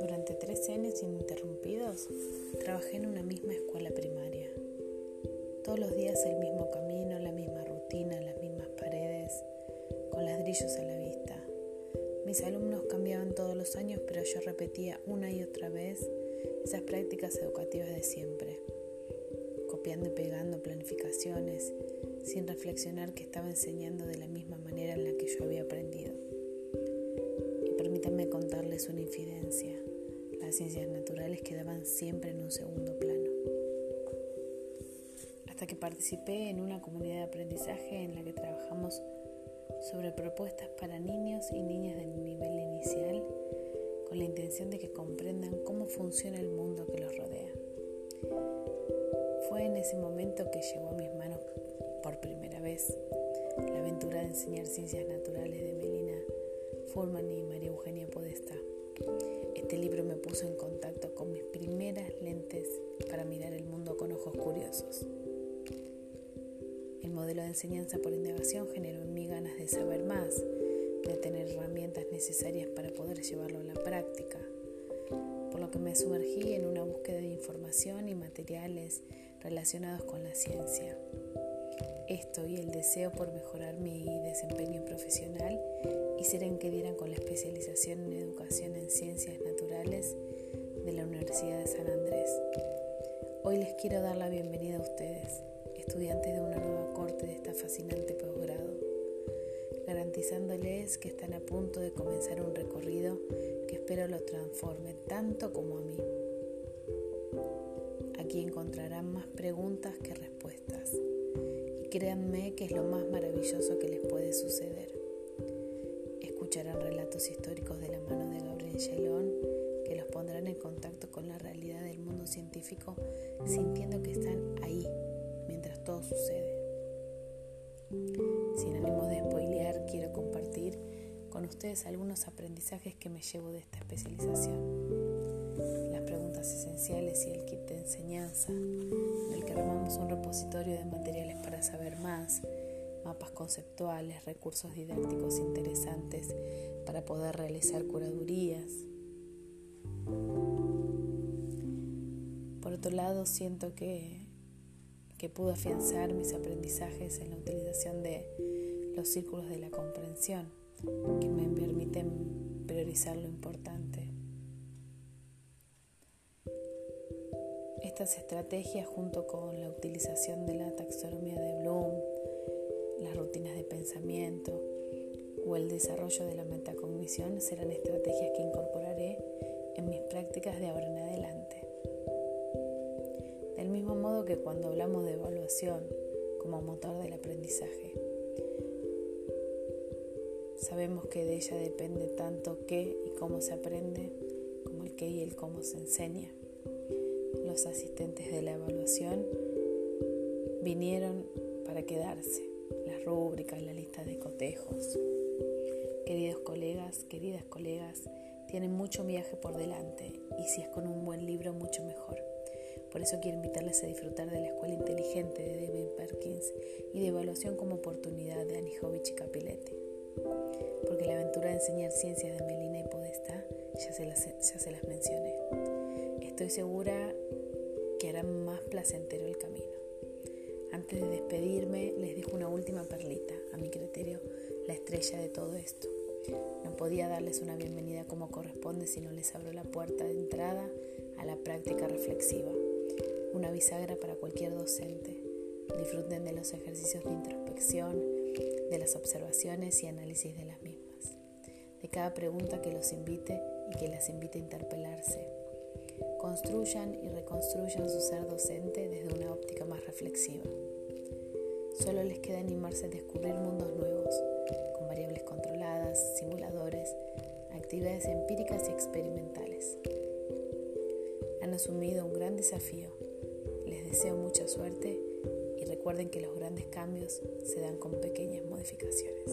Durante tres años ininterrumpidos trabajé en una misma escuela primaria. Todos los días el mismo camino, la misma rutina, las mismas paredes, con ladrillos a la vista. Mis alumnos cambiaban todos los años, pero yo repetía una y otra vez esas prácticas educativas de siempre, copiando y pegando planificaciones, sin reflexionar que estaba enseñando de la misma manera en la que yo había aprendido. Y permítanme contarles una infidencia. Las ciencias naturales quedaban siempre en un segundo plano. Hasta que participé en una comunidad de aprendizaje en la que trabajamos sobre propuestas para niños y niñas del nivel inicial con la intención de que comprendan cómo funciona el mundo que los rodea. Fue en ese momento que llegó a mis manos por primera vez la aventura de enseñar ciencias naturales de Melina Furman y María Eugenia Podestá. Este libro me puso en contacto con mis primeras lentes para mirar el mundo con ojos curiosos. El modelo de enseñanza por indagación generó en mí ganas de saber más, de tener herramientas necesarias para poder llevarlo a la práctica, por lo que me sumergí en una búsqueda de información y materiales relacionados con la ciencia. Esto y el deseo por mejorar mi desempeño profesional hicieron que dieran con la especialización en educación en ciencias naturales de la Universidad de San Andrés. Hoy les quiero dar la bienvenida a ustedes, estudiantes de una nueva corte de esta fascinante posgrado garantizándoles que están a punto de comenzar un recorrido que espero los transforme tanto como a mí. Aquí encontrarán más preguntas que respuestas. Créanme que es lo más maravilloso que les puede suceder. Escucharán relatos históricos de la mano de Gabriel Gelón que los pondrán en contacto con la realidad del mundo científico sintiendo que están ahí mientras todo sucede. Sin ánimo de spoilear, quiero compartir con ustedes algunos aprendizajes que me llevo de esta especialización. Las preguntas esenciales y el kit de enseñanza, en un repositorio de materiales para saber más, mapas conceptuales, recursos didácticos interesantes para poder realizar curadurías. Por otro lado, siento que que pudo afianzar mis aprendizajes en la utilización de los círculos de la comprensión, que me permiten priorizar lo importante. Estas estrategias, junto con la utilización de la taxonomía de Bloom, las rutinas de pensamiento o el desarrollo de la metacognición, serán estrategias que incorporaré en mis prácticas de ahora en adelante mismo modo que cuando hablamos de evaluación como motor del aprendizaje. Sabemos que de ella depende tanto qué y cómo se aprende como el qué y el cómo se enseña. Los asistentes de la evaluación vinieron para quedarse, las rúbricas, la lista de cotejos. Queridos colegas, queridas colegas, tienen mucho viaje por delante y si es con un buen libro mucho mejor. Por eso quiero invitarles a disfrutar de la escuela inteligente de David Perkins y de evaluación como oportunidad de Anijovic y Capiletti. Porque la aventura de enseñar ciencias de Melina y Podestá ya se las mencioné. Estoy segura que hará más placentero el camino. Antes de despedirme, les dejo una última perlita, a mi criterio, la estrella de todo esto. No podía darles una bienvenida como corresponde si no les abro la puerta de entrada a la práctica reflexiva una bisagra para cualquier docente. Disfruten de los ejercicios de introspección, de las observaciones y análisis de las mismas, de cada pregunta que los invite y que las invite a interpelarse. Construyan y reconstruyan su ser docente desde una óptica más reflexiva. Solo les queda animarse a descubrir mundos nuevos, con variables controladas, simuladores, actividades empíricas y experimentales. Han asumido un gran desafío les deseo mucha suerte y recuerden que los grandes cambios se dan con pequeñas modificaciones.